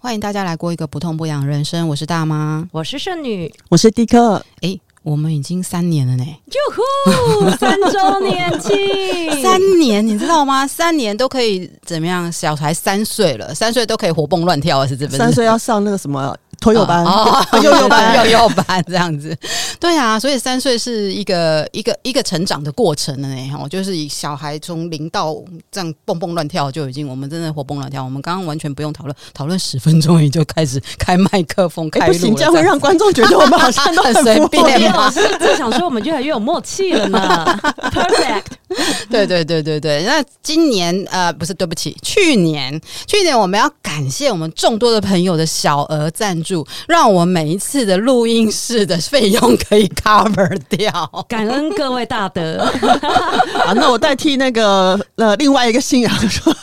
欢迎大家来过一个不痛不痒人生。我是大妈，我是剩女，我是迪克。诶，我们已经三年了呢！哟呼，三周年庆，三年，你知道吗？三年都可以怎么样？小孩三岁了，三岁都可以活蹦乱跳了，是这不？三岁要上那个什么？托幼班，哦，幼幼班，幼幼班这样子，对啊，所以三岁是一个一个一个成长的过程了呢。哈，就是以小孩从零到这样蹦蹦乱跳，就已经我们真的活蹦乱跳。我们刚刚完全不用讨论，讨论十分钟也就开始开麦克风开录，欸，不行，这样会让观众觉得我们好像都很 随便。老师就想说，我们越来越有默契了呢。Perfect，对对对对对。那今年呃，不是，对不起，去年去年我们要感谢我们众多的朋友的小额赞助。让我每一次的录音室的费用可以 cover 掉，感恩各位大德。啊，那我代替那个呃另外一个信仰说，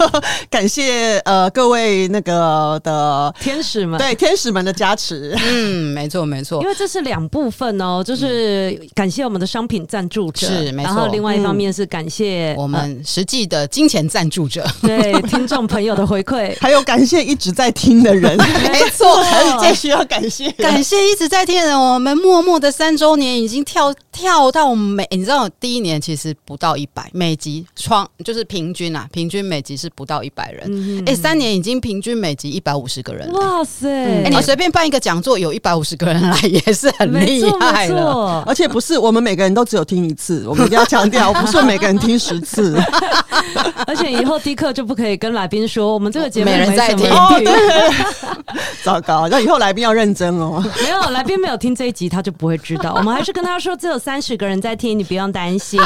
感谢呃各位那个的天使们，对天使们的加持。嗯，没错没错，因为这是两部分哦，就是感谢我们的商品赞助者，是没错。然后另外一方面是感谢、嗯、我们实际的金钱赞助者，对听众朋友的回馈，还有感谢一直在听的人，没错，还有这。需要感谢，感谢一直在听的人。我们默默的三周年已经跳跳到每，你知道第一年其实不到一百，每集创就是平均啊，平均每集是不到一百人。哎、嗯欸，三年已经平均每集一百五十个人。哇塞！哎、欸，你随便办一个讲座，有一百五十个人来也是很厉害的。而且不是我们每个人都只有听一次，我们一定要强调，不是每个人听十次。而且以后迪克就不可以跟来宾说，我们这个节目没，人在听。哦、糟糕，那以后来宾要认真哦。没有来宾没有听这一集，他就不会知道。我们还是跟他说，只有三十个人在听，你不用担心，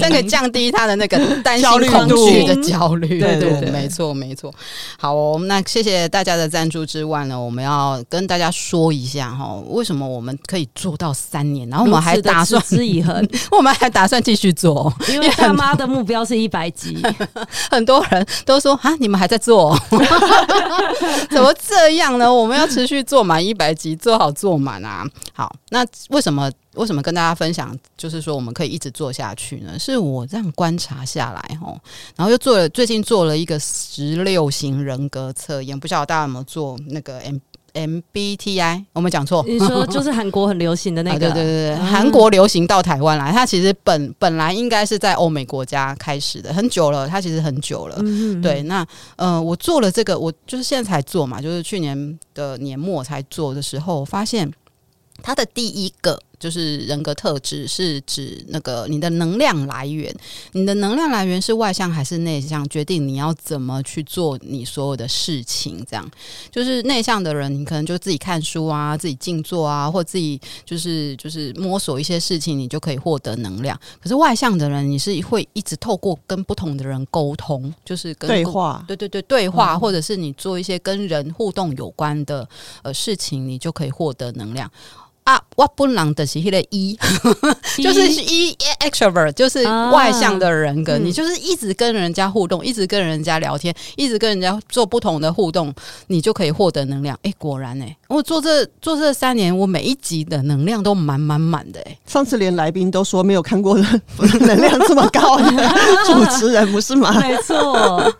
这可以降低他的那个担心、恐惧的焦虑。对对对，没错没错。好哦，那谢谢大家的赞助之外呢，我们要跟大家说一下哈，为什么我们可以做到三年，然后我们还打算持之以恒，我们还打算继续做，因为他妈的目标是一百集。很多人都说啊，你们还在做，怎么这样呢？我们要持续做满一百集，做好做满啊！好，那为什么为什么跟大家分享，就是说我们可以一直做下去呢？是我这样观察下来哦，然后又做了最近做了一个十六型人格测验，不晓得大家有没有做那个 M。MBTI，我没讲错。你说就是韩国很流行的那个，啊、对对对，韩、嗯、国流行到台湾来，它其实本本来应该是在欧美国家开始的，很久了，它其实很久了。对，那呃，我做了这个，我就是现在才做嘛，就是去年的年末才做的时候，发现它的第一个。就是人格特质是指那个你的能量来源，你的能量来源是外向还是内向，决定你要怎么去做你所有的事情。这样，就是内向的人，你可能就自己看书啊，自己静坐啊，或自己就是就是摸索一些事情，你就可以获得能量。可是外向的人，你是会一直透过跟不同的人沟通，就是跟对话，对对对，对话，嗯，或者是你做一些跟人互动有关的呃事情，你就可以获得能量。啊，我本人的是那个 E，就是 E extrovert，就是外向的人格。你就是一直跟人家互动，一直跟人家聊天，一直跟人家做不同的互动，你就可以获得能量。哎，果然哎，我做这做这三年，我每一集的能量都满满满的。哎，上次连来宾都说没有看过 能量这么高的 主持人，不是吗？没错，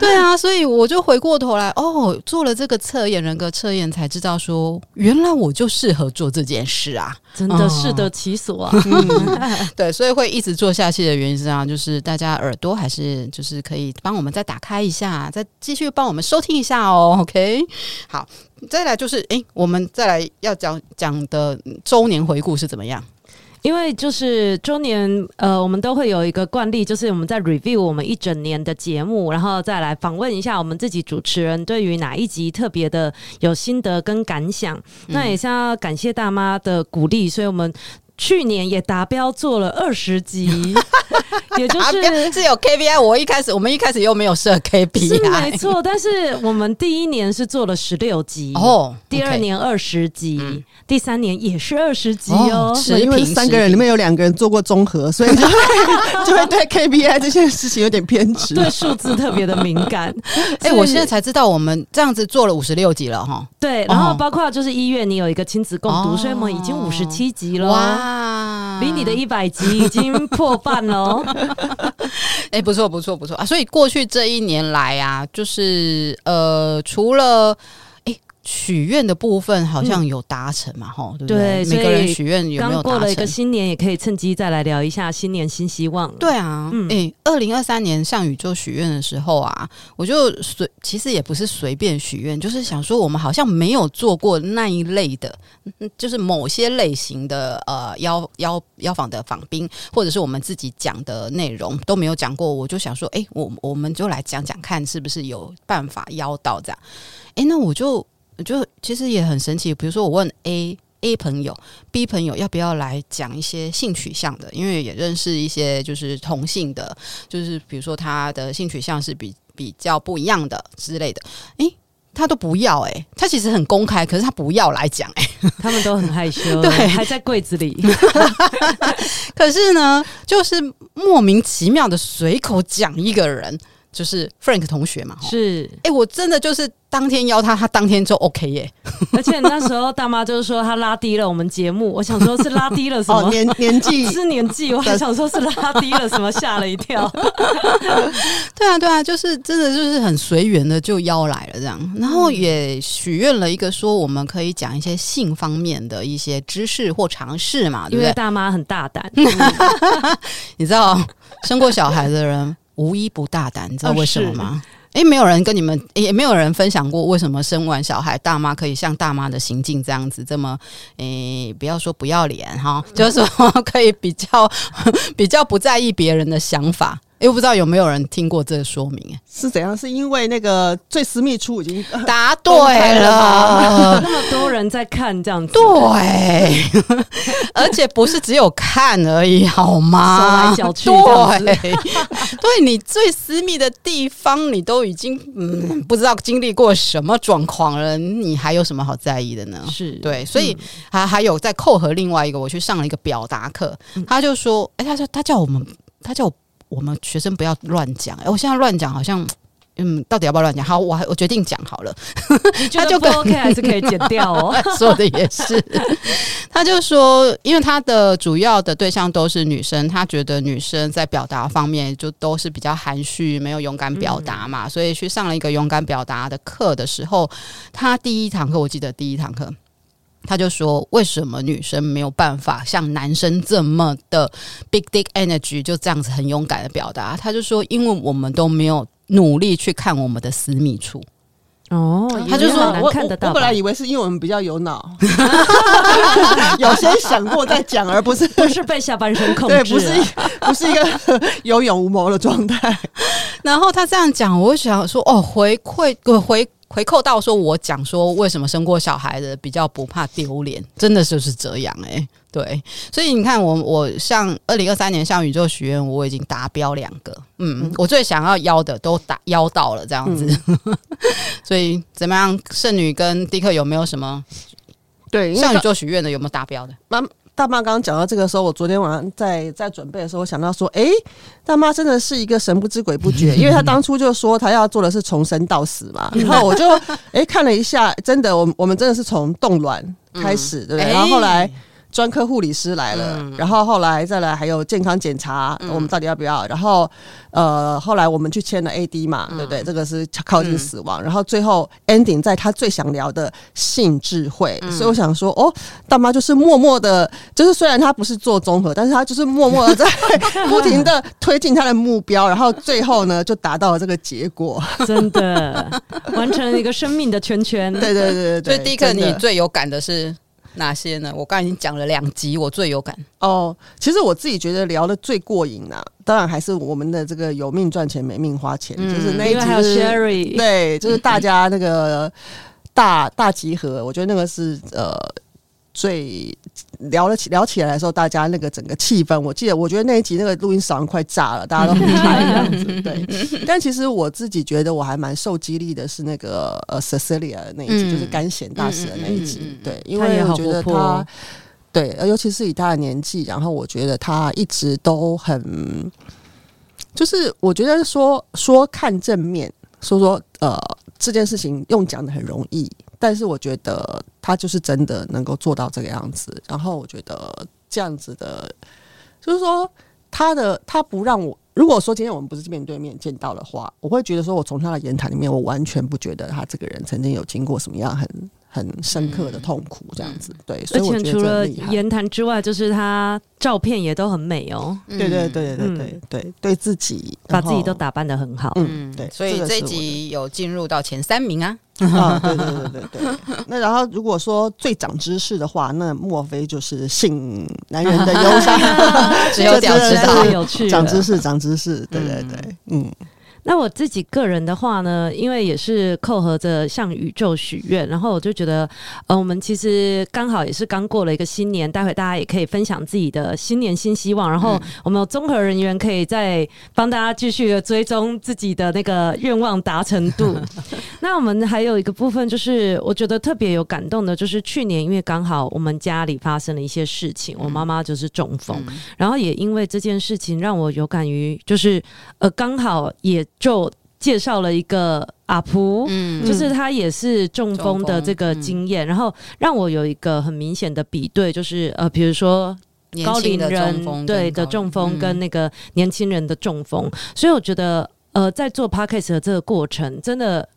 对啊，所以我就回过头来，哦，做了这个测验，人格测验，才知道说，原来我就适合做这。这件事啊，真的适得其所啊！嗯、对，所以会一直做下去的原因是这样，就是大家耳朵还是就是可以帮我们再打开一下，再继续帮我们收听一下哦。OK，好，再来就是，诶，我们再来要讲讲的周年回顾是怎么样？因为就是周年，呃，我们都会有一个惯例，就是我们在 review 我们一整年的节目，然后再来访问一下我们自己主持人对于哪一集特别的有心得跟感想。那也是要感谢大妈的鼓励，所以我们。去年也达标做了二十集，也就是是有 KPI。我一开始我们一开始又没有设 KPI，是没错。但是我们第一年是做了十六集哦，第二年二十集，嗯，第三年也是二十集哦。是，哦，因为三个人里面有两个人做过综合，所以就会 就会对 KPI 这件事情有点偏执，对数字特别的敏感。哎，欸，我现在才知道我们这样子做了五十六集了哈。对，然后包括就是医院你有一个亲子共读，哦，所以我们已经五十七集了。哇。啊，离你的一百集已经破半了。哎，不错，不错，不错啊！所以过去这一年来啊，就是呃，除了哎，许愿的部分好像有达成嘛，吼、嗯，对不对？对，每个人许愿有没有达成？过了一个新年，也可以趁机再来聊一下新年新希望。对啊，嗯，诶，二零二三年向宇宙许愿的时候啊，我就随，其实也不是随便许愿，就是想说，我们好像没有做过那一类的，就是某些类型的呃邀邀邀访的访宾，或者是我们自己讲的内容都没有讲过，我就想说，诶，我我们就来讲讲看，是不是有办法邀到这样？诶，那我就。就其实也很神奇，比如说我问 A A 朋友、B 朋友要不要来讲一些性取向的，因为也认识一些就是同性的，就是比如说他的性取向是比比较不一样的之类的，诶，他都不要诶、欸，他其实很公开，可是他不要来讲诶、欸，他们都很害羞，对，还在柜子里，可是呢，就是莫名其妙的随口讲一个人。就是 Frank 同学嘛，是，哎、欸，我真的就是当天邀他，他当天就 OK 耶。而且那时候大妈就是说他拉低了我们节目，我想说是拉低了什么、哦、年年纪 是年纪，我还想说是拉低了什么，吓了一跳。对啊，对啊，就是真的就是很随缘的就邀来了这样，然后也许愿了一个说我们可以讲一些性方面的一些知识或尝试嘛，对不对？因为大妈很大胆，你知道生过小孩的人。无一不大胆，你知道为什么吗？诶、欸，没有人跟你们，也没有人分享过为什么生完小孩，大妈可以像大妈的行径这样子，这么诶、欸，不要说不要脸哈，就是说可以比较 比较不在意别人的想法。又不知道有没有人听过这个说明？哎，是怎样？是因为那个最私密处已经答对了，人在看这样子，对，而且不是只有看而已，好吗？手来脚去，对，对你最私密的地方，你都已经嗯不知道经历过什么状况了，你还有什么好在意的呢？是对，所以还还有在扣合另外一个，我去上了一个表达课，他就说，哎，他说他叫我们，他叫我。我们学生不要乱讲，哎，我现在乱讲好像，嗯，到底要不要乱讲？好，我我决定讲好了。你觉得不 OK 还是可以剪掉哦？说的也是，他就说，因为他的主要的对象都是女生，他觉得女生在表达方面就都是比较含蓄，没有勇敢表达嘛，嗯、所以去上了一个勇敢表达的课的时候，他第一堂课我记得第一堂课。他就说：“为什么女生没有办法像男生这么的 big dick energy，就这样子很勇敢的表达？”他就说：“因为我们都没有努力去看我们的私密处。”哦，他就说：“我我本来以为是因为我们比较有脑，有先想过再讲，而不是 不是被下半身控制，对，不是不是一个 有勇无谋的状态。”然后他这样讲，我想说：“哦，回馈回。”回扣到说，我讲说为什么生过小孩的比较不怕丢脸，真的就是这样诶、欸。对，所以你看我我像二零二三年向宇宙许愿，我已经达标两个，嗯，嗯我最想要邀的都达邀到了这样子，嗯、所以怎么样？圣女跟迪克有没有什么对向宇宙许愿的有没有达标的？妈。大妈刚刚讲到这个时候，我昨天晚上在在准备的时候，我想到说，哎、欸，大妈真的是一个神不知鬼不觉，因为她当初就说她要做的是从生到死嘛，然后我就哎、欸、看了一下，真的，我我们真的是从冻卵开始，对不对？然后后来。专科护理师来了，嗯、然后后来再来还有健康检查，嗯、我们到底要不要？然后呃，后来我们去签了 AD 嘛，嗯、对不对？这个是靠近死亡，嗯、然后最后 ending 在他最想聊的性智慧，嗯、所以我想说，哦，大妈就是默默的，就是虽然他不是做综合，但是他就是默默的在 不停的推进他的目标，然后最后呢就达到了这个结果，真的完成了一个生命的圈圈。对对对对对，所以第一个你最有感的是。哪些呢？我刚才已经讲了两集，我最有感哦。其实我自己觉得聊的最过瘾啊，当然还是我们的这个有命赚钱没命花钱，嗯、就是那一集、就是，还有 Sherry，对，就是大家那个大大集合，我觉得那个是呃。最聊了起聊起来的时候，大家那个整个气氛，我记得，我觉得那一集那个录音嗓快炸了，大家都很嗨这样子。对，但其实我自己觉得我还蛮受激励的，是那个呃 Cecilia 的那一集，嗯、就是干筅大使的那一集。嗯嗯嗯、对，因为我觉得他，他对，尤其是以他的年纪，然后我觉得他一直都很，就是我觉得说说看正面，说说呃这件事情用讲的很容易。但是我觉得他就是真的能够做到这个样子，然后我觉得这样子的，就是说他的他不让我，如果说今天我们不是面对面见到的话，我会觉得说我从他的言谈里面，我完全不觉得他这个人曾经有经过什么样很很深刻的痛苦，这样子。嗯、对，而且除了言谈之外，就是他照片也都很美哦。对对对对对对对，对自己把自己都打扮的很好。嗯，对。所以这一集有进入到前三名啊。啊，对对对对对。那然后如果说最长知识的话，那莫非就是性男人的忧伤？只有屌知道有趣，长知识，长知识。对对对，嗯。那我自己个人的话呢，因为也是扣合着向宇宙许愿，然后我就觉得，呃，我们其实刚好也是刚过了一个新年，待会大家也可以分享自己的新年新希望，然后我们有综合人员可以再帮大家继续的追踪自己的那个愿望达成度。那我们还有一个部分，就是我觉得特别有感动的，就是去年因为刚好我们家里发生了一些事情，我妈妈就是中风，然后也因为这件事情让我有感于，就是呃，刚好也。就介绍了一个阿普，嗯，就是他也是中风的这个经验，嗯、然后让我有一个很明显的比对，就是呃，比如说高龄人对的中风跟那个年轻人的中风，嗯、所以我觉得呃，在做 Podcast 的这个过程，真的。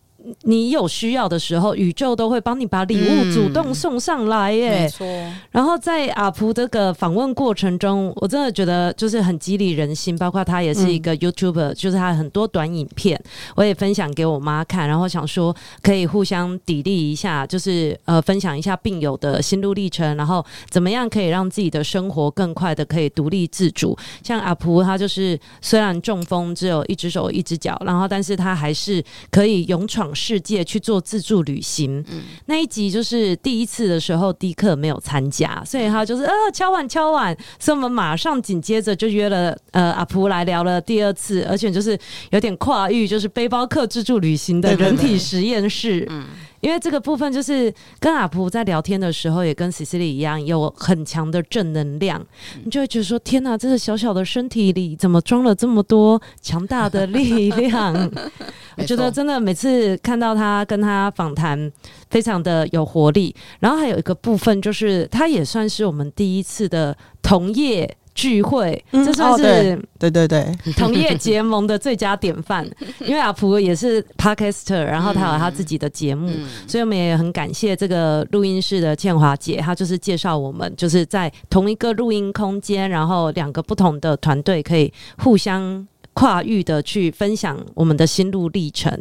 你有需要的时候，宇宙都会帮你把礼物主动送上来耶。没错。然后在阿普这个访问过程中，我真的觉得就是很激励人心。包括他也是一个 YouTuber，就是他很多短影片，我也分享给我妈看。然后想说可以互相砥砺一下，就是呃分享一下病友的心路历程，然后怎么样可以让自己的生活更快的可以独立自主。像阿普，他就是虽然中风只有一只手一只脚，然后但是他还是可以勇闯。世界去做自助旅行，嗯、那一集就是第一次的时候，迪克没有参加，所以他就是呃敲碗敲碗，所以我们马上紧接着就约了呃阿蒲来聊了第二次，而且就是有点跨域，就是背包客自助旅行的人体实验室。嗯。因为这个部分就是跟阿蒲在聊天的时候，也跟 Cecilie 一样，有很强的正能量，你就会觉得说：天哪，这个小小的身体里怎么装了这么多强大的力量？我觉得真的每次看到他跟他访谈，非常的有活力。然后还有一个部分就是，他也算是我们第一次的同业。聚会，这算是对对对同业结盟的最佳典范。因为阿福也是 Podcaster，然后他有他自己的节目，所以我们也很感谢这个录音室的倩华姐，她就是介绍我们，就是在同一个录音空间，然后两个不同的团队可以互相。跨域的去分享我们的心路历程，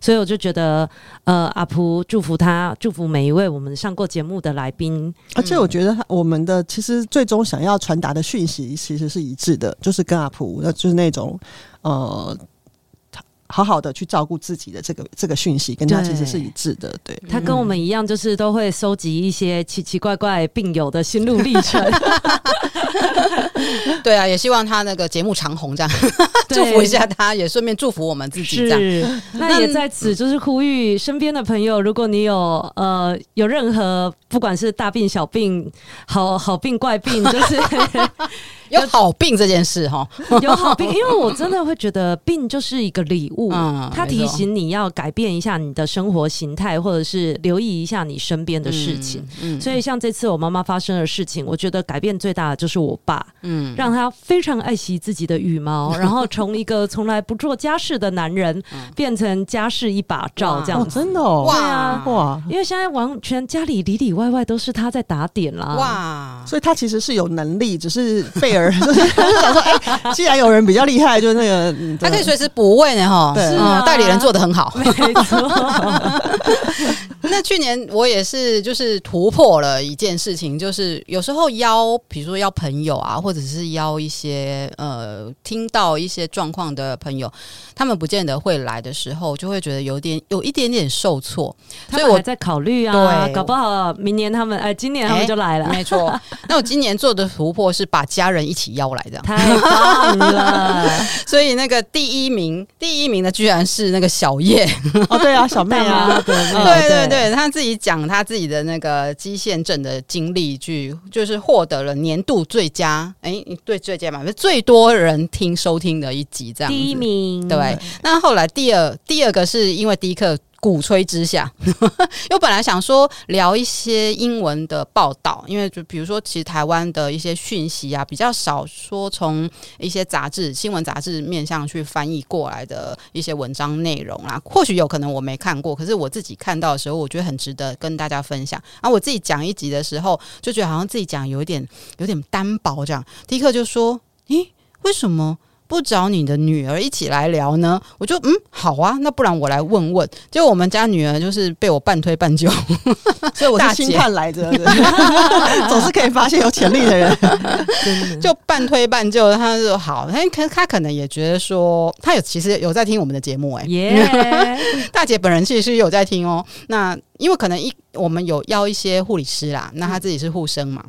所以我就觉得，呃，阿蒲祝福他，祝福每一位我们上过节目的来宾。而且我觉得我们的其实最终想要传达的讯息其实是一致的，就是跟阿璞，那就是那种呃，好好的去照顾自己的这个这个讯息，跟他其实是一致的。对，他跟我们一样，就是都会收集一些奇奇怪怪病友的心路历程。对啊，也希望他那个节目长红，这样祝福一下他，也顺便祝福我们自己。这样，是那也在此就是呼吁身边的朋友，如果你有呃有任何不管是大病小病、好好病怪病，就是有好病这件事哈，有好病，因为我真的会觉得病就是一个礼物，嗯，它提醒你要改变一下你的生活形态，或者是留意一下你身边的事情。嗯，所以像这次我妈妈发生的事情，我觉得改变最大的就是我爸。嗯，让他非常爱惜自己的羽毛，然后从一个从来不做家事的男人，变成家事一把罩这样子。真的哦，哇！因为现在完全家里里里外外都是他在打点啦，哇！所以他其实是有能力，只是贝尔 就是想说，哎，既然有人比较厉害，就是那个他可以随时补位呢，哈，对，代理人做的很好，没错。那去年我也是，就是突破了一件事情，就是有时候邀，比如说邀朋友啊，或者是邀一些呃，听到一些状况的朋友，他们不见得会来的时候，就会觉得有点有一点点受挫。所以我在考虑啊，对，搞不好明年他们哎，今年他们就来了。欸、没错，那我今年做的突破是把家人一起邀来，这样。太棒了。所以那个第一名，第一名的居然是那个小叶。哦，对啊，小妹啊，对对对他自己讲他自己的那个基线症的经历，去就是获得了年度最佳，哎，对，最佳嘛，最多人听收听的一集这样，第一名。对，那后来第二第二个是因为迪克鼓吹之下，因为我本来想说聊一些英文的报道，因为就比如说，其实台湾的一些讯息啊，比较少说从一些杂志、新闻杂志面向去翻译过来的一些文章内容啊，或许有可能我没看过，可是我自己看到的时候，我觉得很值得跟大家分享。啊我自己讲一集的时候，就觉得好像自己讲有一点有点单薄这样。第一课就说：“咦，为什么？”不找你的女儿一起来聊呢？我就嗯好啊，那不然我来问问。结果我们家女儿就是被我半推半就，所以我是星探来着，总是可以发现有潜力的人。就半推半就，他就好，他可他可能也觉得说，他有其实有在听我们的节目哎、欸，耶 大姐本人其实有在听哦。那因为可能一我们有邀一些护理师啦，那他自己是护生嘛。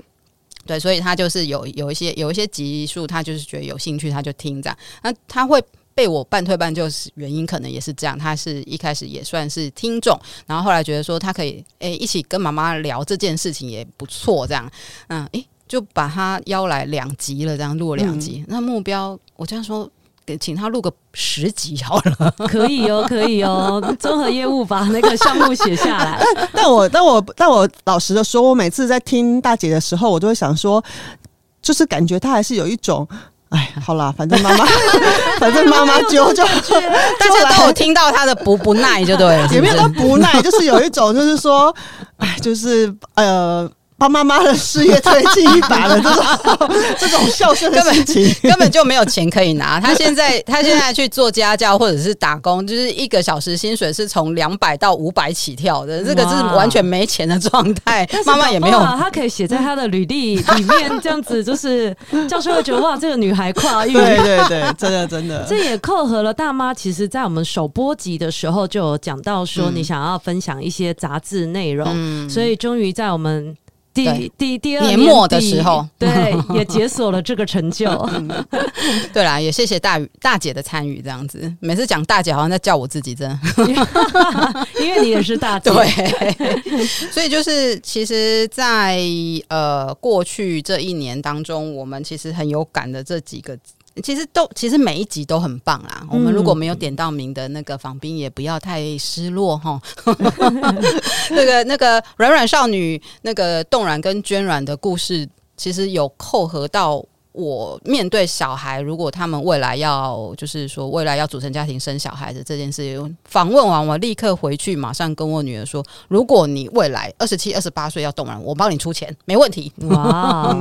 对，所以他就是有有一些有一些集数，他就是觉得有兴趣，他就听这样。那他会被我半推半就，是原因可能也是这样。他是一开始也算是听众，然后后来觉得说他可以诶一起跟妈妈聊这件事情也不错，这样嗯诶就把他邀来两集了，这样录了两集。嗯、那目标我这样说。请他录个十集好了，可以哦，可以哦。综合业务把那个项目写下来。但但我但我但我老实的说，我每次在听大姐的时候，我都会想说，就是感觉她还是有一种，哎，好啦，反正妈妈，反正妈妈就就大家都有听到她的不不耐，就对了，也没有说不耐，就是有一种，就是说，哎，就是呃。帮妈妈的事业推进一把的这种 这种孝顺的心情，根本根本就没有钱可以拿。他现在 他现在去做家教或者是打工，就是一个小时薪水是从两百到五百起跳的，这个是完全没钱的状态。妈妈也没有，他可以写在他的履历里面，这样子就是教授会觉得哇，这个女孩跨越，对对对，真的真的。这也扣合了大妈，其实在我们首播集的时候就有讲到说，你想要分享一些杂志内容，嗯、所以终于在我们。第第第二年末的时候，对，也解锁了这个成就。对啦，也谢谢大大姐的参与，这样子。每次讲大姐，好像在叫我自己，真的，因为你也是大姐。对，所以就是，其实在，在呃过去这一年当中，我们其实很有感的这几个。其实都其实每一集都很棒啦。嗯、我们如果没有点到名的那个访宾，也不要太失落哈。那个那个软软少女，那个冻卵跟捐卵的故事，其实有扣合到。我面对小孩，如果他们未来要，就是说未来要组成家庭生小孩子这件事，访问完我立刻回去，马上跟我女儿说：如果你未来二十七、二十八岁要冻卵，我帮你出钱，没问题。哇！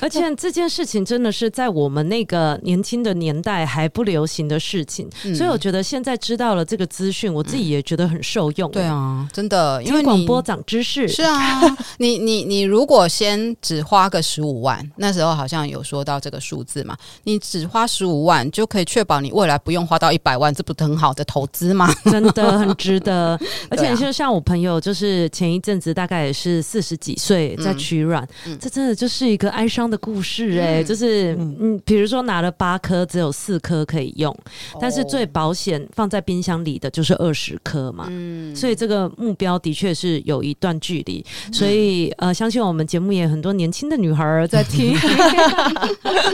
而且 这件事情真的是在我们那个年轻的年代还不流行的事情，嗯、所以我觉得现在知道了这个资讯，我自己也觉得很受用。对啊，真的，因为广播长知识是啊。你你你如果先只花个十五万，那时候好像有说。说到这个数字嘛，你只花十五万就可以确保你未来不用花到一百万，这不是很好的投资吗？真的很值得。而且就像我朋友，就是前一阵子大概也是四十几岁在取卵，嗯嗯、这真的就是一个哀伤的故事哎、欸。嗯、就是嗯，比如说拿了八颗，只有四颗可以用，哦、但是最保险放在冰箱里的就是二十颗嘛。嗯，所以这个目标的确是有一段距离。嗯、所以呃，相信我们节目也很多年轻的女孩在听。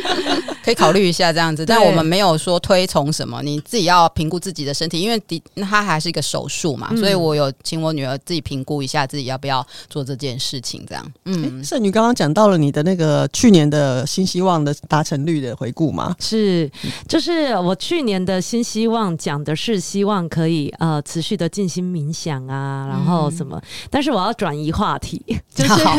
可以考虑一下这样子，但我们没有说推崇什么，你自己要评估自己的身体，因为的它还是一个手术嘛，嗯、所以我有请我女儿自己评估一下自己要不要做这件事情，这样。嗯，圣女刚刚讲到了你的那个去年的新希望的达成率的回顾吗？是，就是我去年的新希望讲的是希望可以呃持续的进行冥想啊，然后什么，嗯、但是我要转移话题，就是好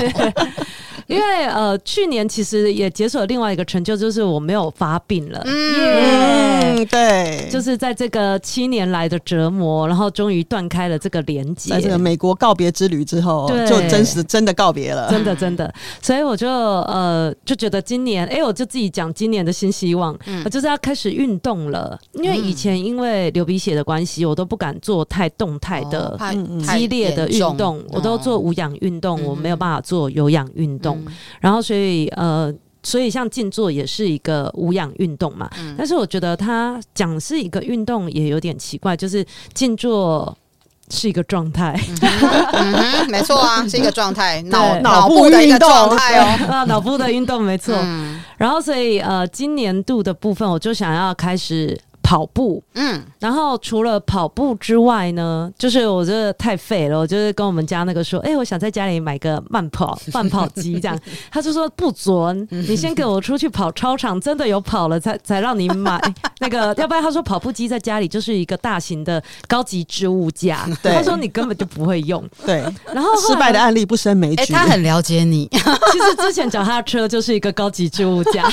因为呃去年其实也解锁了另外一个成就，就是我没有发病了。嗯对，就是在这个七年来的折磨，然后终于断开了这个连接。在这个美国告别之旅之后，对就真实真的告别了，真的真的。所以我就呃就觉得今年，哎，我就自己讲今年的新希望，嗯，就是要开始运动了。因为以前因为流鼻血的关系，我都不敢做太动态的、激烈的运动，我都做无氧运动，我没有办法做有氧运动。然后，所以呃，所以像静坐也是一个无氧运动嘛。嗯、但是我觉得他讲是一个运动也有点奇怪，就是静坐是一个状态。没错啊，是一个状态，脑脑部的一个状态哦。啊，脑部的运动没错。嗯、然后，所以呃，今年度的部分，我就想要开始。跑步，嗯，然后除了跑步之外呢，就是我觉得太废了，我就是跟我们家那个说，哎、欸，我想在家里买个慢跑 慢跑机，这样，他就说不准，你先给我出去跑操场，真的有跑了才才让你买。那个，要不然他说跑步机在家里就是一个大型的高级置物架，对。他说你根本就不会用，对，然后失败的案例不胜枚举，他很了解你，其实之前脚踏车就是一个高级置物架。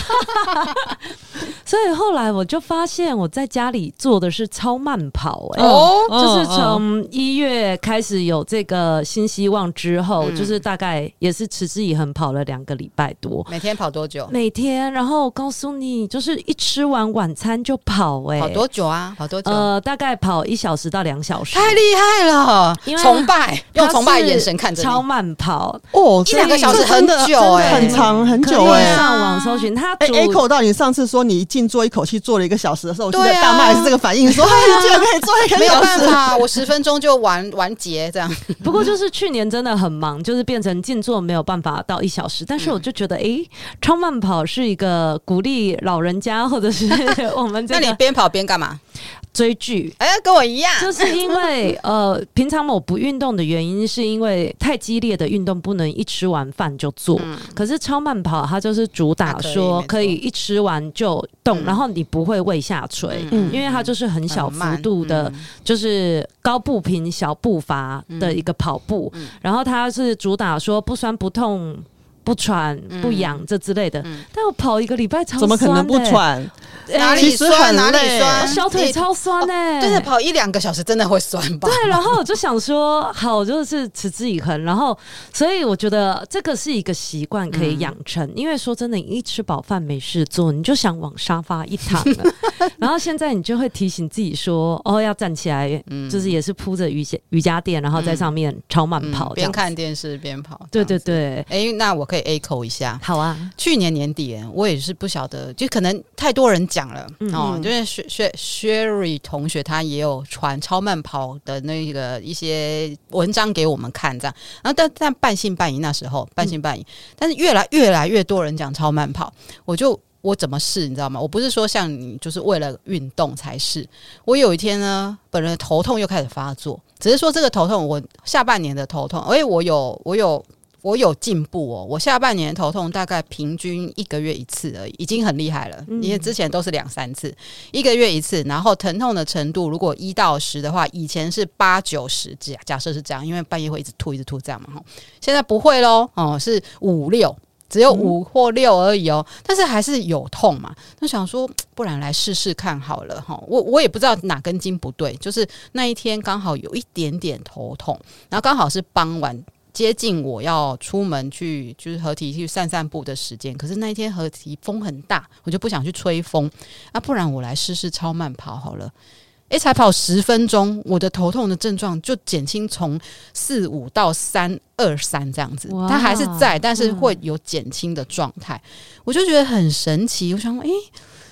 所以后来我就发现，我在家里做的是超慢跑、欸，哎、哦，就是从一月开始有这个新希望之后，嗯、就是大概也是持之以恒跑了两个礼拜多。每天跑多久？每天，然后我告诉你，就是一吃完晚餐就跑、欸，哎，跑多久啊？跑多久？呃，大概跑一小时到两小时。太厉害了！因为崇拜，用崇拜的眼神看着超慢跑哦，一两个小时很久、欸，哎，很长很久、欸，哎，上网搜寻他。哎，Echo 到你上次说你静坐一口气做了一个小时的时候，我大麦也是这个反应，说：“ 哎，你竟然可以做一个小时。”没有办法，我十分钟就完完结这样。不过就是去年真的很忙，就是变成静坐没有办法到一小时。但是我就觉得，哎、欸，超慢跑是一个鼓励老人家或者是 我们这。那你边跑边干嘛？追剧，哎、欸，跟我一样，就是因为呃，平常我不运动的原因，是因为太激烈的运动不能一吃完饭就做。嗯、可是超慢跑，它就是主打说可以一吃完就动，嗯、然后你不会胃下垂，嗯、因为它就是很小幅度的，嗯、就是高步频小步伐的一个跑步。嗯、然后它是主打说不酸不痛不喘不痒这之类的。嗯、但我跑一个礼拜超酸，怎么可能不喘？哪里酸哪里酸，小腿超酸哎、欸！对，跑一两个小时真的会酸吧？对，然后我就想说，好，就是持之以恒。然后，所以我觉得这个是一个习惯可以养成。嗯、因为说真的，你一吃饱饭没事做，你就想往沙发一躺了。然后现在你就会提醒自己说，哦，要站起来，嗯、就是也是铺着瑜伽瑜伽垫，然后在上面超慢跑，边、嗯嗯、看电视边跑。对对对，哎、欸，那我可以 echo 一下。好啊，去年年底，我也是不晓得，就可能太多人讲了、嗯、哦。就是薛薛 Sherry 同学，他也有传超慢跑的那个一些文章给我们看，这样。然后但但半信半疑，那时候半信半疑。但是越来越来越多人讲超慢跑，我就我怎么试，你知道吗？我不是说像你就是为了运动才试。我有一天呢，本人头痛又开始发作，只是说这个头痛，我下半年的头痛，哎，我有我有。我有进步哦，我下半年头痛大概平均一个月一次而已，已经很厉害了。因为之前都是两三次，一个月一次。然后疼痛的程度，如果一到十的话，以前是八九十，假假设是这样，因为半夜会一直吐，一直吐这样嘛。哈，现在不会喽，哦，是五六，只有五或六而已哦。但是还是有痛嘛。那想说，不然来试试看好了哈。我我也不知道哪根筋不对，就是那一天刚好有一点点头痛，然后刚好是傍晚。接近我要出门去，就是合体去散散步的时间。可是那一天合体风很大，我就不想去吹风。啊，不然我来试试超慢跑好了。诶，才跑十分钟，我的头痛的症状就减轻从四五到三二三这样子。哇它还是在，但是会有减轻的状态。嗯、我就觉得很神奇。我想说，诶，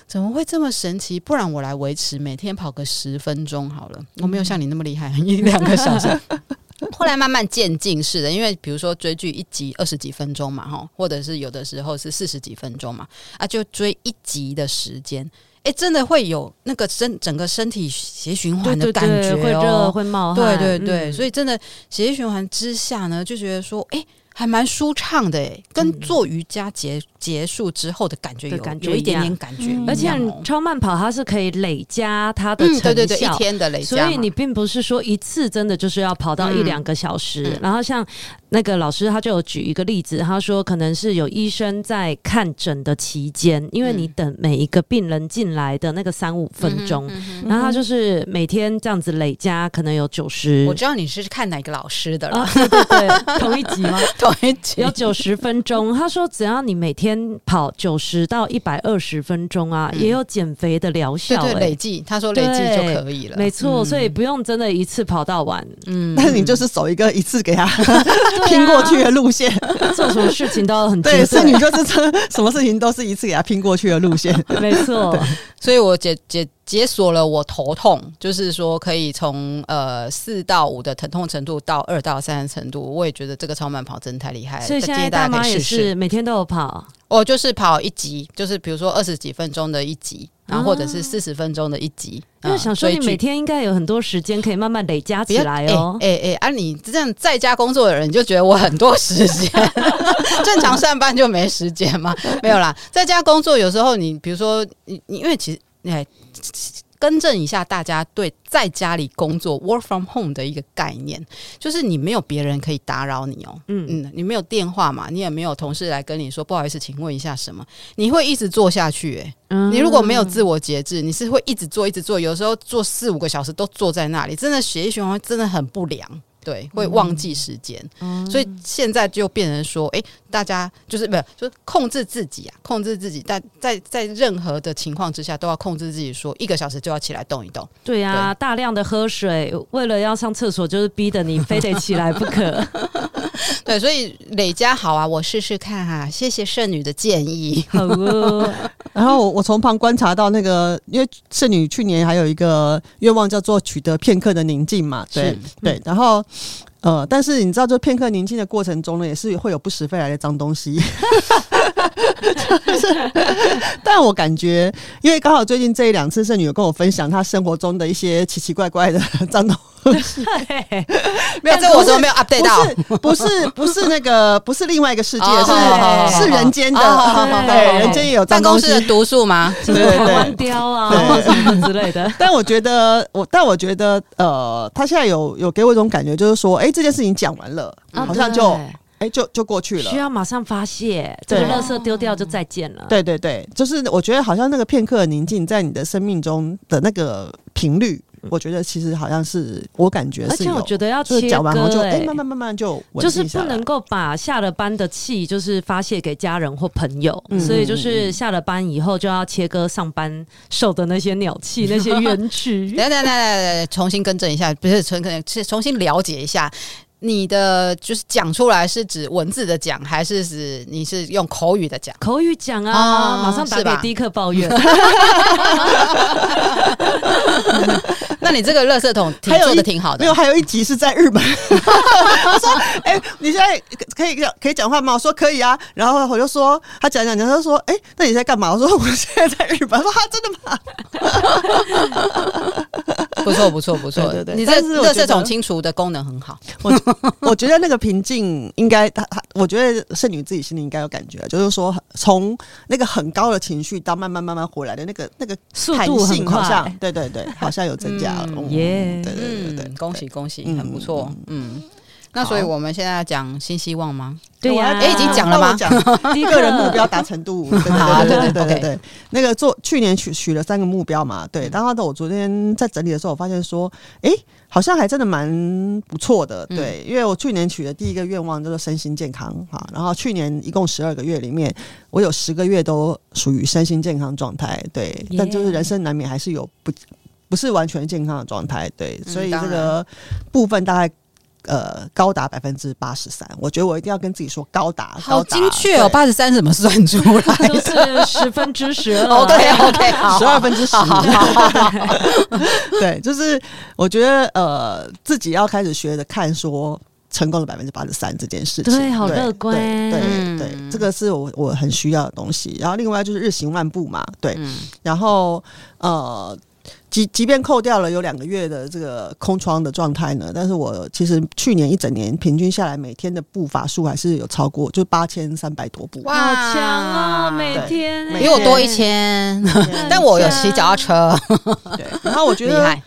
怎么会这么神奇？不然我来维持每天跑个十分钟好了。我没有像你那么厉害，一两个小时。后来慢慢渐进式的，因为比如说追剧一集二十几分钟嘛，哈，或者是有的时候是四十几分钟嘛，啊，就追一集的时间，哎，真的会有那个身整个身体血液循环的感觉，会热会冒汗，对对对，所以真的血液循环之下呢，就觉得说，哎。还蛮舒畅的诶，跟做瑜伽结结束之后的感觉有感觉有一点点感觉，而且超慢跑它是可以累加它的成效，对对对，一天的累加，所以你并不是说一次真的就是要跑到一两个小时。然后像那个老师他就有举一个例子，他说可能是有医生在看诊的期间，因为你等每一个病人进来的那个三五分钟，然后他就是每天这样子累加，可能有九十。我知道你是看哪个老师的了，对对对，同一集吗？有九十分钟，他说只要你每天跑九十到一百二十分钟啊，嗯、也有减肥的疗效、欸。对，对，累计，他说累计就可以了。没错，所以不用真的一次跑到完。嗯，但是你就是走一个一次给他 拼过去的路线，啊、做什么事情都要很 对。剩女就是这什么事情都是一次给他拼过去的路线。没错，所以我解解。解锁了我头痛，就是说可以从呃四到五的疼痛程度到二到三的程度，我也觉得这个超慢跑真的太厉害了。所以现在大妈也是每天都有跑，我就是跑一集，就是比如说二十几分钟的一集。然后或者是四十分钟的一集。因为想说你每天应该有很多时间可以慢慢累加起来哦。哎哎，啊，你这样在家工作的人，你就觉得我很多时间，正常上班就没时间吗？没有啦，在家工作有时候你比如说你你因为其实哎。更正一下大家对在家里工作 work from home 的一个概念，就是你没有别人可以打扰你哦，嗯嗯，你没有电话嘛，你也没有同事来跟你说不好意思，请问一下什么？你会一直做下去诶、你如果没有自我节制，你是会一直做一直做，有时候做四五个小时都坐在那里，真的血液循环真的很不良。对，会忘记时间，嗯、所以现在就变成说，哎，大家就是没有，就是控制自己啊，控制自己，但在在任何的情况之下，都要控制自己说，说一个小时就要起来动一动。对呀、啊，对大量的喝水，为了要上厕所，就是逼得你非得起来不可。对，所以累加好啊，我试试看哈、啊，谢谢圣女的建议。好哦，然后我我从旁观察到那个，因为圣女去年还有一个愿望叫做取得片刻的宁静嘛，对对，然后。呃，但是你知道，就片刻宁静的过程中呢，也是会有不时飞来的脏东西。就是，但我感觉，因为刚好最近这一两次，圣女有跟我分享她生活中的一些奇奇怪怪的脏东西。没有，这我说没有 update 到，不是，不是那个，不是另外一个世界，是是人间的，对，人间也有办公室的毒素吗？对 对对，雕啊 什么之类的。但我觉得，我但我觉得，呃，他现在有有给我一种感觉，就是说，哎，这件事情讲完了，好像就。哎，就就过去了，需要马上发泄，这个垃圾丢掉就再见了。对对对，就是我觉得好像那个片刻的宁静，在你的生命中的那个频率，我觉得其实好像是我感觉是，而且我觉得要切割，哎，慢慢慢慢就就是不能够把下了班的气就是发泄给家人或朋友，所以就是下了班以后就要切割上班受的那些鸟气、那些冤屈。来来来来，重新更正一下，不是重新，是重新了解一下。你的就是讲出来是指文字的讲，还是指你是用口语的讲？口语讲啊，哦、马上打给迪克抱怨。那你这个垃圾桶挺做的挺好的。没有，还有一集是在日本。他说：“哎、欸，你现在可以可以讲话吗？”我说：“可以啊。”然后我就说：“他讲讲讲，他说：‘哎、欸，那你在干嘛？’我说：‘我现在在日本。’他说：‘哈，真的吗？’ 不错，不错，不错。对对对，你这垃圾桶清除的功能很好。我。我觉得那个平静应该，他他，我觉得圣女自己心里应该有感觉，就是说从那个很高的情绪到慢慢慢慢回来的那个那个速度很快，对对对，好像有增加了，耶，对对对对，恭喜恭喜，很不错，嗯。那所以我们现在要讲新希望吗？对呀，哎，已经讲了吗？讲第一个人目标达成度，对对对对对对，那个做去年许许了三个目标嘛，对。然后呢，我昨天在整理的时候，我发现说，哎，好像还真的蛮不错的，对。因为我去年许的第一个愿望叫做身心健康哈，然后去年一共十二个月里面，我有十个月都属于身心健康状态，对。但就是人生难免还是有不不是完全健康的状态，对。所以这个部分大概。呃，高达百分之八十三，我觉得我一定要跟自己说高达，好精确哦，八十三怎么算出来？就是十分之十二，OK OK，好，十二分之十，对，就是我觉得呃，自己要开始学着看说成功的百分之八十三这件事情，对，好乐观，对对对，这个是我我很需要的东西。然后另外就是日行万步嘛，对，然后呃。即即便扣掉了有两个月的这个空窗的状态呢，但是我其实去年一整年平均下来每天的步伐数还是有超过，就八千三百多步。哇，好强哦！每天比我多一千，但我有骑脚踏车。对，然后我觉得。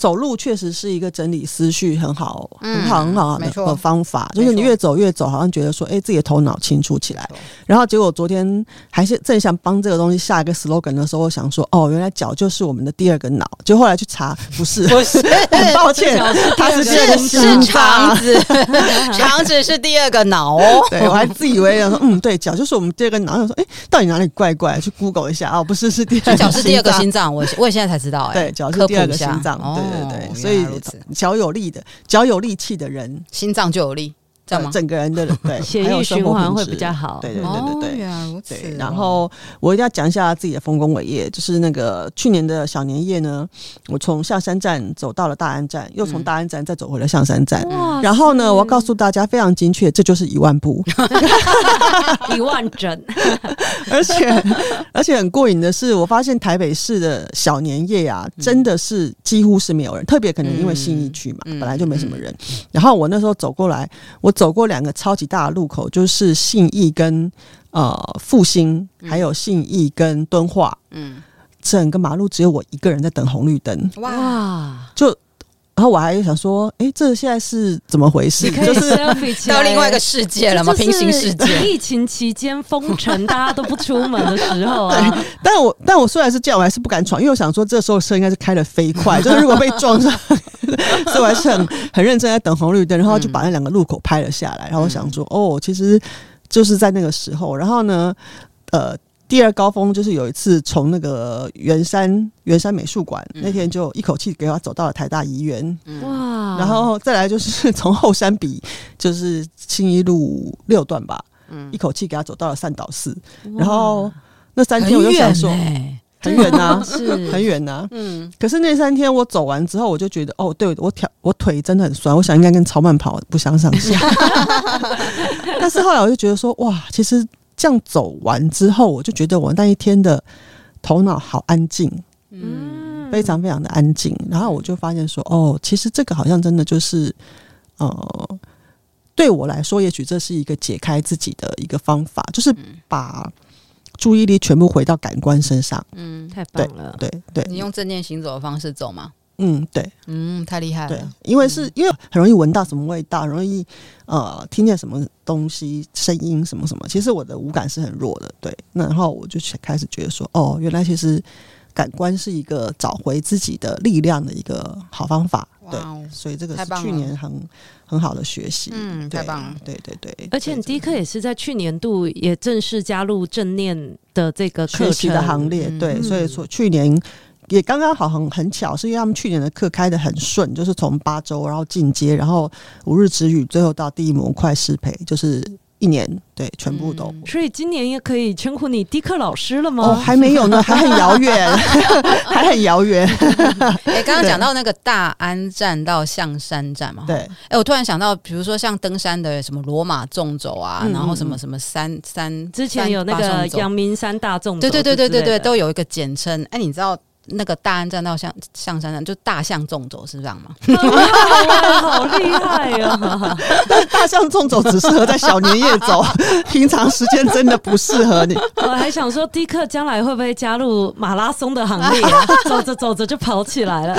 走路确实是一个整理思绪很好、很好、很好的方法。就是你越走越走，好像觉得说，哎，自己的头脑清楚起来。然后结果昨天还是正想帮这个东西下一个 slogan 的时候，我想说，哦，原来脚就是我们的第二个脑。就后来去查，不是，不是，很 抱歉，它是是肠子，肠子是第二个脑哦。对，我还自以为说，嗯，对，脚就是我们第二个脑。我说，哎，到底哪里怪怪？去 Google 一下啊，不是，是第二，脚是第二个心脏。我我也现在才知道，哎，对，脚是第二个心脏。对。对对对，所以脚有力的脚有力气的人，心脏就有力。这样吗？整个人的 对血液循环会比较好。对对对对对，原来如此。然后我一定要讲一下自己的丰功伟业，就是那个去年的小年夜呢，我从象山站走到了大安站，又从大安站再走回了象山站。然后呢，我要告诉大家非常精确，这就是一万步，一万整。而且而且很过瘾的是，我发现台北市的小年夜啊，真的是几乎是没有人，特别可能因为信义区嘛，本来就没什么人。然后我那时候走过来，我走过两个超级大的路口，就是信义跟呃复兴，还有信义跟敦化，嗯，整个马路只有我一个人在等红绿灯，哇，就。然后我还想说，哎、欸，这现在是怎么回事？就是到另外一个世界了吗？平行世界？疫情期间封城，大家都不出门的时候啊。但我但我虽然是这样，我还是不敢闯，因为我想说，这时候车应该是开的飞快，就是如果被撞上，所以我还是很很认真在等红绿灯，然后就把那两个路口拍了下来。然后我想说，哦，其实就是在那个时候。然后呢，呃。第二高峰就是有一次从那个圆山圆山美术馆那天就一口气给他走到了台大医院，哇！然后再来就是从后山比就是信一路六段吧，嗯一口气给他走到了善导寺，然后那三天我就想说很远呐，是很远 呐，嗯。可是那三天我走完之后，我就觉得哦，对我腿我腿真的很酸，我想应该跟超慢跑不相上下。但是后来我就觉得说哇，其实。这样走完之后，我就觉得我那一天的头脑好安静，嗯，非常非常的安静。然后我就发现说，哦，其实这个好像真的就是，呃，对我来说，也许这是一个解开自己的一个方法，就是把注意力全部回到感官身上。嗯，太棒了，对对，对。你用正念行走的方式走吗？嗯，对，嗯，太厉害了。对，因为是因为很容易闻到什么味道，很容易呃听见什么东西、声音什么什么。其实我的五感是很弱的，对。那然后我就开始觉得说，哦，原来其实感官是一个找回自己的力量的一个好方法。对，所以这个是去年很很好的学习。嗯，太棒了。对对对，而且你迪克也是在去年度也正式加入正念的这个学习的行列。对，所以说去年。也刚刚好很很巧，是因为他们去年的课开的很顺，就是从八周，然后进阶，然后五日止语，最后到第一模块适配，就是一年，对，全部都。嗯、所以今年也可以称呼你迪克老师了吗？哦，还没有呢，还很遥远，还很遥远。哎、欸，刚刚讲到那个大安站到象山站嘛，对。哎、欸，我突然想到，比如说像登山的什么罗马纵走啊，嗯、然后什么什么三三，之前有那个阳明山大纵走，对对对对对对，都有一个简称。哎、欸，你知道？那个大安站到象象山站，就大象纵走是这样吗？好厉害呀！大象纵走只适合在小年夜走，平常时间真的不适合你。我还想说，迪克将来会不会加入马拉松的行列？走着走着就跑起来了。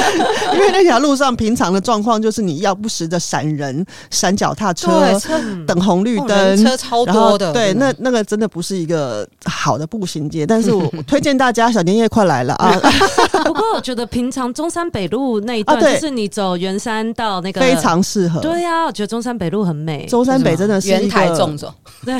因为那条路上平常的状况就是你要不时的闪人、闪脚踏车、等红绿灯，车超多的。对，那那个真的不是一个好的步行街。但是我推荐大家，小年夜快来了啊！不过我觉得平常中山北路那一段，就是你走圆山到那个非常适合。对呀，我觉得中山北路很美。中山北真的是圆台纵走，对，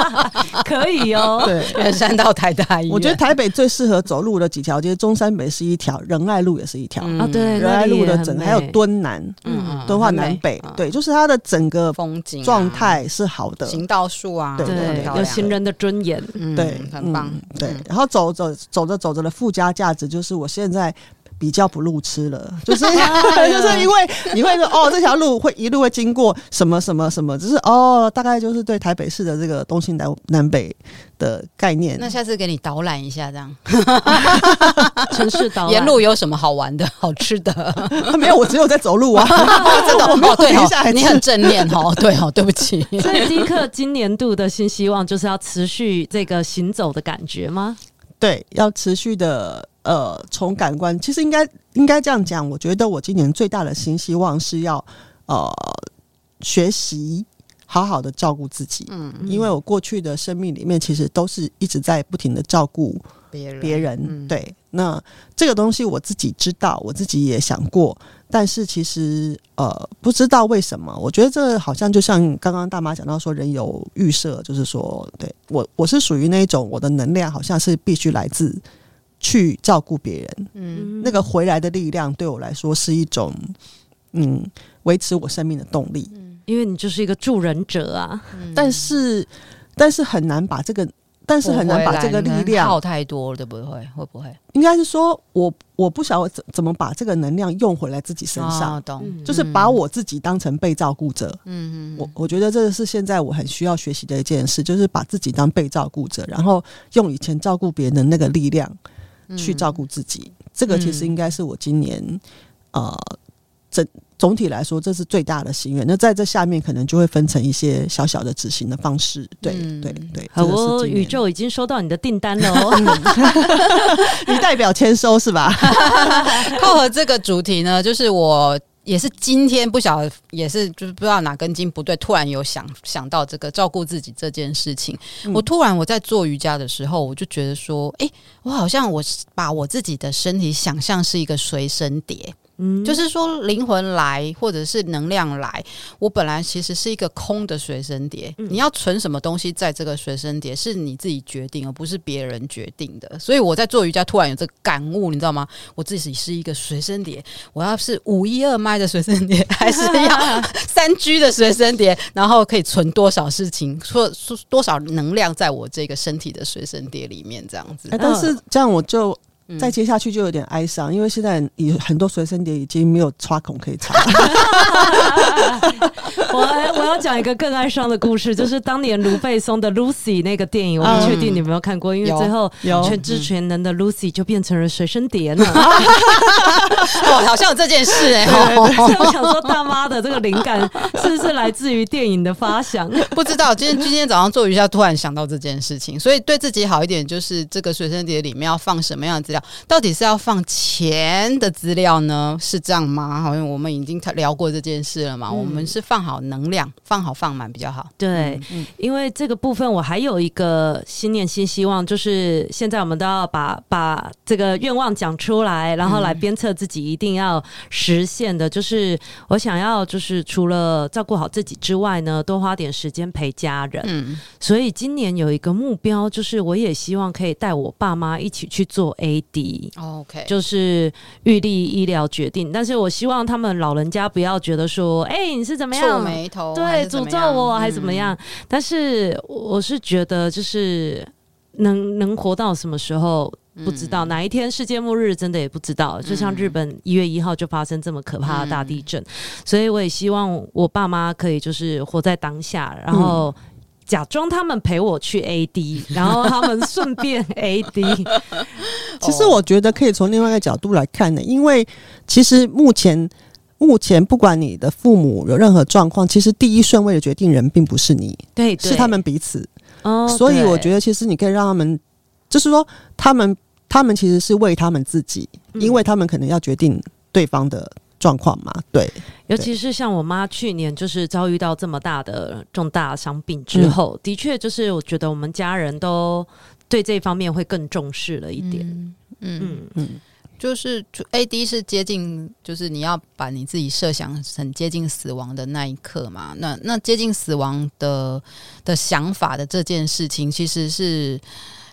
可以哦。对，圆山到台大医院。我觉得台北最适合走路的几条街，中山北是一条，仁爱路也是一条啊。对，仁爱路的整还有敦南，嗯，敦化南北，对，就是它的整个风景状态是好的，行道树啊，对，有行人的尊严，对，很棒。对，然后走走走着走着的附加价值就是。我现在比较不路痴了，就是 就是因为你会说哦，这条路会一路会经过什么什么什么，只是哦，大概就是对台北市的这个东西南南北的概念。那下次给你导览一下，这样 城市导，沿路有什么好玩的好吃的？没有，我只有在走路啊，真的，我没有停下来。你很正念哦，对哦，对不起。所以迪克今年度的新希望就是要持续这个行走的感觉吗？对，要持续的呃，从感官，其实应该应该这样讲。我觉得我今年最大的新希望是要呃学习好好的照顾自己。嗯，因为我过去的生命里面，其实都是一直在不停的照顾别人。别人，嗯，对，那这个东西我自己知道，我自己也想过。但是其实呃不知道为什么，我觉得这好像就像刚刚大妈讲到说，人有预设，就是说，对我我是属于那一种，我的能量好像是必须来自去照顾别人，嗯，那个回来的力量对我来说是一种嗯维持我生命的动力。因为你就是一个助人者啊。嗯、但是，但是很难把这个。但是很难把这个力量耗太多了，对不对？会不会？应该是说我我不晓得怎怎么把这个能量用回来自己身上，哦、懂？就是把我自己当成被照顾者。嗯嗯，我我觉得这个是现在我很需要学习的一件事，就是把自己当被照顾者，然后用以前照顾别人的那个力量去照顾自己。嗯、这个其实应该是我今年呃整。总体来说，这是最大的心愿。那在这下面，可能就会分成一些小小的执行的方式。对、嗯、对对，好，哦宇宙已经收到你的订单了哦，你代表签收是吧？扣合这个主题呢，就是我也是今天不晓得，也是就是不知道哪根筋不对，突然有想想到这个照顾自己这件事情。我突然我在做瑜伽的时候，我就觉得说，哎，我好像我把我自己的身体想象是一个随身碟。嗯，就是说灵魂来或者是能量来，我本来其实是一个空的随身碟。嗯、你要存什么东西在这个随身碟，是你自己决定，而不是别人决定的。所以我在做瑜伽，突然有这个感悟，你知道吗？我自己是一个随身碟，我要是五一二麦的随身碟，还是要三 G 的随身碟，然后可以存多少事情，说多少能量在我这个身体的随身碟里面，这样子。欸、但是这样我就。再接下去就有点哀伤，因为现在已很多随身碟已经没有插孔可以插。我我要讲一个更哀伤的故事，就是当年卢贝松的 Lucy 那个电影，我不确定你有没有看过，因为最后全知全能的 Lucy 就变成了随身碟呢。哦，好像有这件事哎、欸。所以 我想说，大妈的这个灵感是不是来自于电影的发想？不知道。今天今天早上做瑜伽，突然想到这件事情，所以对自己好一点，就是这个随身碟里面要放什么样的资料？到底是要放钱的资料呢？是这样吗？好像我们已经聊过这件事了嘛。嗯、我们是放好能量，放好放满比较好。对，因为这个部分我还有一个新年新希望，就是现在我们都要把把这个愿望讲出来，然后来鞭策自己一定要实现的。就是我想要，就是除了照顾好自己之外呢，多花点时间陪家人。嗯，所以今年有一个目标，就是我也希望可以带我爸妈一起去做 AD。OK，就是预立医疗决定，但是我希望他们老人家不要觉得说，哎、欸，你是怎么样？皱眉头，对，诅咒我还是怎么样？嗯、但是我是觉得，就是能能活到什么时候不知道，嗯、哪一天世界末日真的也不知道。就像日本一月一号就发生这么可怕的大地震，嗯、所以我也希望我爸妈可以就是活在当下，然后。嗯假装他们陪我去 AD，然后他们顺便 AD。其实我觉得可以从另外一个角度来看呢，因为其实目前目前不管你的父母有任何状况，其实第一顺位的决定人并不是你，对，对，是他们彼此。哦，所以我觉得其实你可以让他们，就是说他们他们其实是为他们自己，因为他们可能要决定对方的。状况嘛，对，尤其是像我妈去年就是遭遇到这么大的重大伤病之后，嗯、的确就是我觉得我们家人都对这方面会更重视了一点。嗯嗯嗯，嗯就是 AD 是接近，就是你要把你自己设想很接近死亡的那一刻嘛。那那接近死亡的的想法的这件事情，其实是。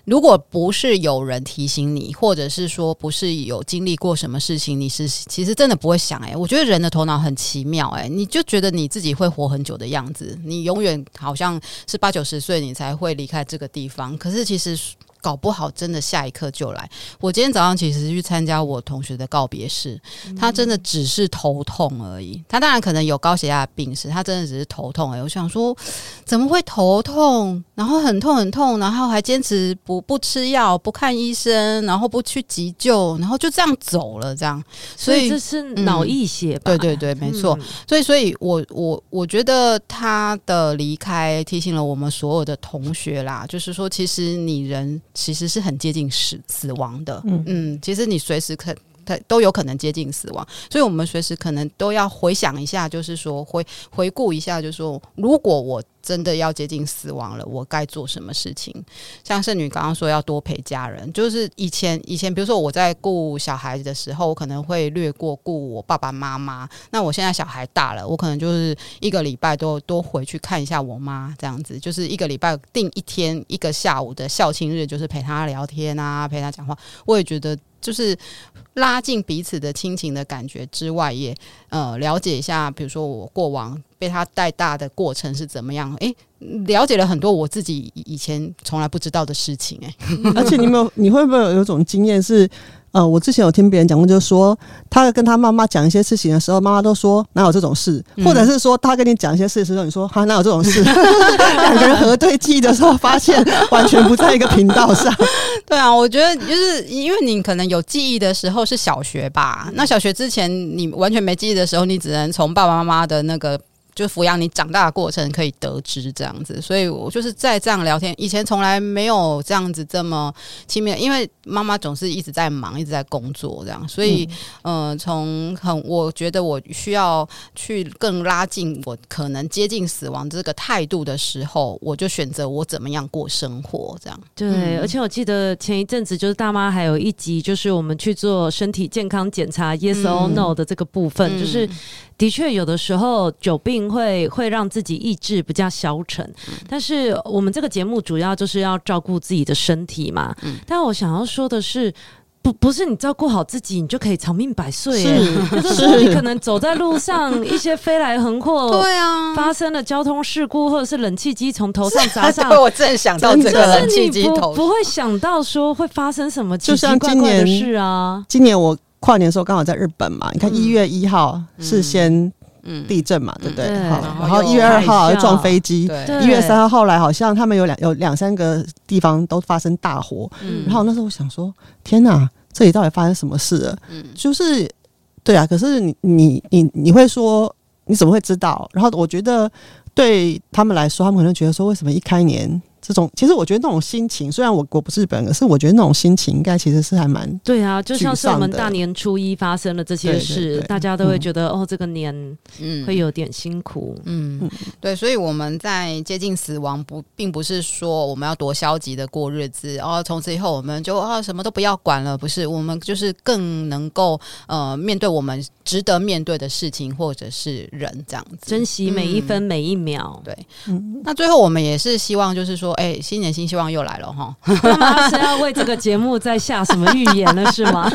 如果不是有人提醒你，或者是说不是有经历过什么事情，你是其实真的不会想诶，我觉得人的头脑很奇妙诶，你就觉得你自己会活很久的样子，你永远好像是八九十岁你才会离开这个地方，可是其实。搞不好真的下一刻就来。我今天早上其实去参加我同学的告别式，他真的只是头痛而已。他当然可能有高血压病史，他真的只是头痛而已。我想说，怎么会头痛？然后很痛很痛，然后还坚持不不吃药、不看医生，然后不去急救，然后就这样走了。这样，所以，这是脑溢血吧？嗯，对对对，没错。嗯，所以，所以我我我觉得他的离开提醒了我们所有的同学啦，就是说，其实你人。其实是很接近死死亡的，嗯嗯，其实你随时可都有可能接近死亡，所以我们随时可能都要回想一下，就是说回回顾一下，就是说如果我。真的要接近死亡了，我该做什么事情？像圣女刚刚说要多陪家人，就是以前以前，比如说我在顾小孩子的时候，我可能会略过顾我爸爸妈妈。那我现在小孩大了，我可能就是一个礼拜都多回去看一下我妈，这样子，就是一个礼拜定一天一个下午的孝亲日，就是陪她聊天啊，陪她讲话。我也觉得。就是拉近彼此的亲情的感觉之外，也呃了解一下，比如说我过往被他带大的过程是怎么样？诶、欸，了解了很多我自己以前从来不知道的事情、欸。哎，而且你有没有，你会不会有有种经验是？呃，我之前有听别人讲过，就是说他跟他妈妈讲一些事情的时候，妈妈都说哪有这种事，嗯、或者是说他跟你讲一些事的时候，你说 哈哪有这种事，两个人核对记忆的时候，发现完全不在一个频道上。对啊，我觉得就是因为你可能有记忆的时候是小学吧，那小学之前你完全没记忆的时候，你只能从爸爸妈妈的那个。就抚养你长大的过程可以得知这样子，所以我就是在这样聊天。以前从来没有这样子这么亲密，因为妈妈总是一直在忙，一直在工作这样，所以嗯，从、呃、很我觉得我需要去更拉近我可能接近死亡这个态度的时候，我就选择我怎么样过生活这样。对，嗯、而且我记得前一阵子就是大妈还有一集，就是我们去做身体健康检查，Yes or No 的这个部分，嗯、就是。的确，有的时候久病会会让自己意志比较消沉，嗯、但是我们这个节目主要就是要照顾自己的身体嘛。嗯、但我想要说的是，不不是你照顾好自己，你就可以长命百岁。有的时候你可能走在路上，一些飞来横祸，对啊，发生了交通事故，或者是冷气机从头上砸上。我正想到这个冷气机头，不会想到说会发生什么奇奇怪怪的事啊。今年我。跨年的时候刚好在日本嘛，你看一月一号是先地震嘛，对不对？好，然后一月二号又撞飞机，一月三号后来好像他们有两有两三个地方都发生大火，然后那时候我想说，天哪，这里到底发生什么事了？就是对啊，可是你你你你会说你怎么会知道？然后我觉得对他们来说，他们可能觉得说，为什么一开年？这种其实我觉得那种心情，虽然我我不是日本人，可是我觉得那种心情应该其实是还蛮对啊，就像是我们大年初一发生了这些事，大家都会觉得、嗯、哦，这个年嗯。会有点辛苦，嗯，嗯对，所以我们在接近死亡不，并不是说我们要多消极的过日子，然后从此以后我们就啊什么都不要管了，不是，我们就是更能够呃面对我们值得面对的事情或者是人这样子，珍惜每一分每一秒，嗯、对，嗯，那最后我们也是希望就是说。哎，新年新希望又来了哈！是要为这个节目在下什么预言了是吗？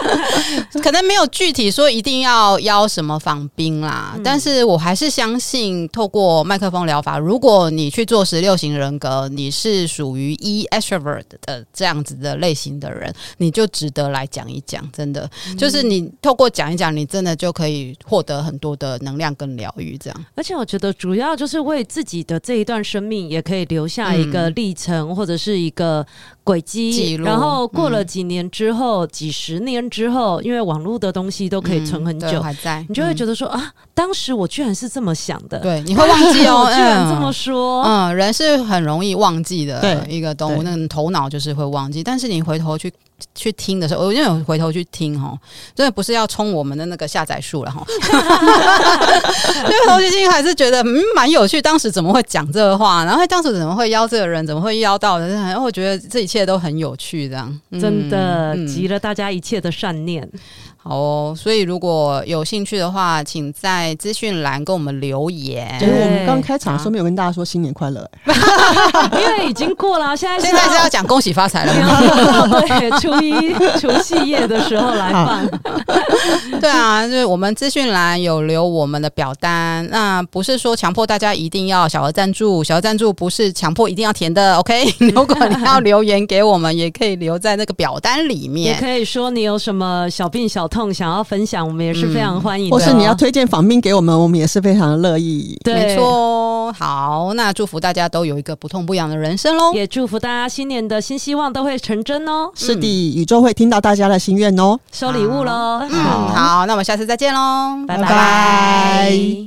可能没有具体说一定要邀什么访宾啦，嗯、但是我还是相信透过麦克风疗法，如果你去做十六型人格，你是属于 E extrovert 的这样子的类型的人，你就值得来讲一讲。真的，嗯、就是你透过讲一讲，你真的就可以获得很多的能量跟疗愈。这样，而且我觉得主要就是为自己的这一段生命也可以留下。一个历程或者是一个轨迹，然后过了几年之后，几十年之后，因为网络的东西都可以存很久，还在，你就会觉得说啊，当时我居然是这么想的。对，你会忘记哦，居然这么说。嗯，人是很容易忘记的一个动物，那个头脑就是会忘记。但是你回头去去听的时候，我因为有回头去听哦，真的不是要冲我们的那个下载数了哈。因为回头去听还是觉得嗯蛮有趣，当时怎么会讲这个话？然后当时怎么会邀这个人？怎么会邀到的？然后我觉得这一切都很有趣，这样、嗯、真的集了大家一切的善念。好哦，所以如果有兴趣的话，请在资讯栏跟我们留言。对，我们刚开场的时候没有跟大家说新年快乐，因为已经过了，现在现在是要讲恭喜发财了。对，初一除夕夜的时候来放。对啊，就是我们资讯栏有留我们的表单，那不是说强迫大家一定要小额赞助，小额赞助不是强迫一定要填的。OK，如果你要留言给我们，也可以留在那个表单里面，也可以说你有什么小病小痛想要分享，我们也是非常欢迎的。或是你要推荐访宾给我们，我们也是非常乐意。对，没错。好，那祝福大家都有一个不痛不痒的人生喽！也祝福大家新年的新希望都会成真哦。是的，宇宙会听到大家的心愿哦。收礼物喽！嗯，好，那我们下次再见喽，拜拜。拜拜。